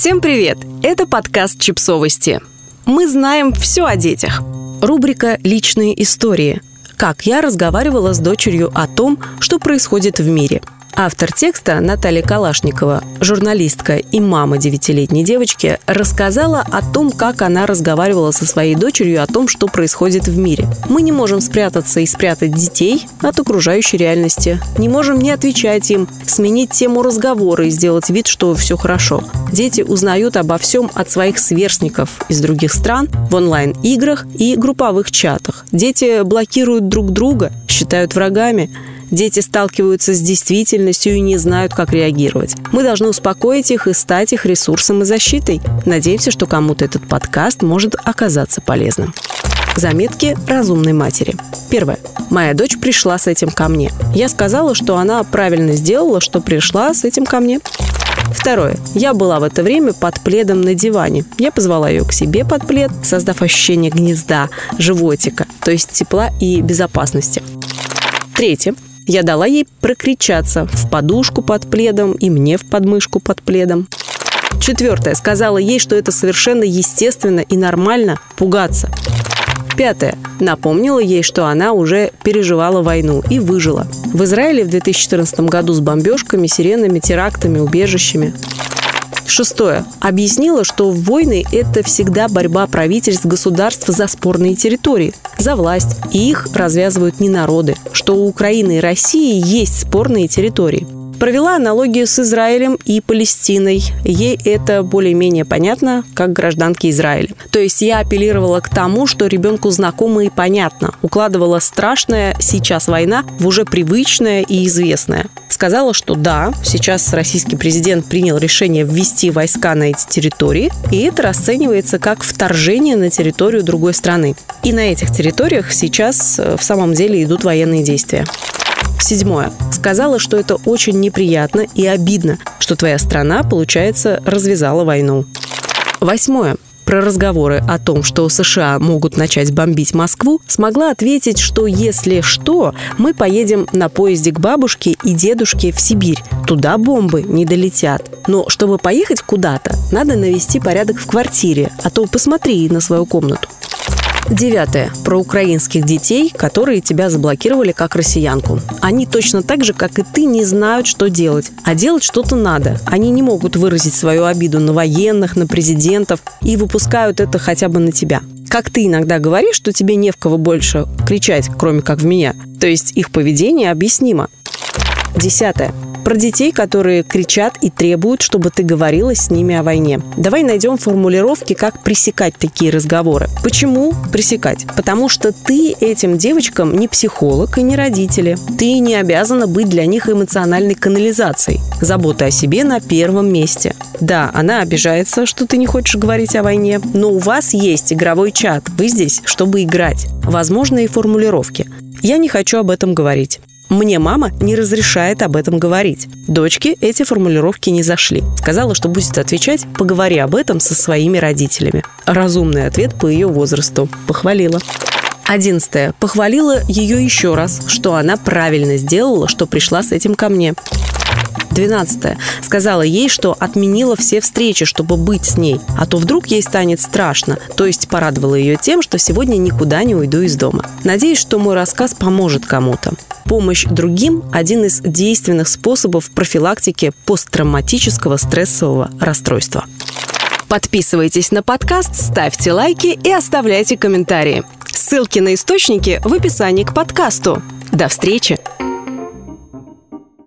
Всем привет! Это подкаст «Чипсовости». Мы знаем все о детях. Рубрика «Личные истории». Как я разговаривала с дочерью о том, что происходит в мире – Автор текста Наталья Калашникова, журналистка и мама девятилетней девочки, рассказала о том, как она разговаривала со своей дочерью о том, что происходит в мире. Мы не можем спрятаться и спрятать детей от окружающей реальности. Не можем не отвечать им, сменить тему разговора и сделать вид, что все хорошо. Дети узнают обо всем от своих сверстников из других стран в онлайн-играх и групповых чатах. Дети блокируют друг друга, считают врагами. Дети сталкиваются с действительностью и не знают, как реагировать. Мы должны успокоить их и стать их ресурсом и защитой. Надеемся, что кому-то этот подкаст может оказаться полезным. Заметки разумной матери. Первое. Моя дочь пришла с этим ко мне. Я сказала, что она правильно сделала, что пришла с этим ко мне. Второе. Я была в это время под пледом на диване. Я позвала ее к себе под плед, создав ощущение гнезда, животика, то есть тепла и безопасности. Третье. Я дала ей прокричаться в подушку под пледом и мне в подмышку под пледом. Четвертое. Сказала ей, что это совершенно естественно и нормально пугаться. Пятое. Напомнила ей, что она уже переживала войну и выжила. В Израиле в 2014 году с бомбежками, сиренами, терактами, убежищами. Шестое. Объяснила, что войны – это всегда борьба правительств государств за спорные территории, за власть, и их развязывают не народы, что у Украины и России есть спорные территории – Провела аналогию с Израилем и Палестиной. Ей это более-менее понятно, как гражданке Израиля. То есть я апеллировала к тому, что ребенку знакомо и понятно. Укладывала страшная сейчас война в уже привычное и известное. Сказала, что да, сейчас российский президент принял решение ввести войска на эти территории, и это расценивается как вторжение на территорию другой страны. И на этих территориях сейчас э, в самом деле идут военные действия. Седьмое. Сказала, что это очень неприятно и обидно, что твоя страна, получается, развязала войну. Восьмое про разговоры о том, что США могут начать бомбить Москву, смогла ответить, что если что, мы поедем на поезде к бабушке и дедушке в Сибирь. Туда бомбы не долетят. Но чтобы поехать куда-то, надо навести порядок в квартире, а то посмотри на свою комнату. Девятое. Про украинских детей, которые тебя заблокировали как россиянку. Они точно так же, как и ты, не знают, что делать. А делать что-то надо. Они не могут выразить свою обиду на военных, на президентов и выпускают это хотя бы на тебя. Как ты иногда говоришь, что тебе не в кого больше кричать, кроме как в меня. То есть их поведение объяснимо. Десятое про детей, которые кричат и требуют, чтобы ты говорила с ними о войне. Давай найдем формулировки, как пресекать такие разговоры. Почему пресекать? Потому что ты этим девочкам не психолог и не родители. Ты не обязана быть для них эмоциональной канализацией. Забота о себе на первом месте. Да, она обижается, что ты не хочешь говорить о войне, но у вас есть игровой чат. Вы здесь, чтобы играть. Возможные формулировки. Я не хочу об этом говорить. Мне мама не разрешает об этом говорить. Дочке эти формулировки не зашли. Сказала, что будет отвечать «поговори об этом со своими родителями». Разумный ответ по ее возрасту. Похвалила. Одиннадцатое. Похвалила ее еще раз, что она правильно сделала, что пришла с этим ко мне. 12. Сказала ей, что отменила все встречи, чтобы быть с ней, а то вдруг ей станет страшно, то есть порадовала ее тем, что сегодня никуда не уйду из дома. Надеюсь, что мой рассказ поможет кому-то. Помощь другим – один из действенных способов профилактики посттравматического стрессового расстройства. Подписывайтесь на подкаст, ставьте лайки и оставляйте комментарии. Ссылки на источники в описании к подкасту. До встречи!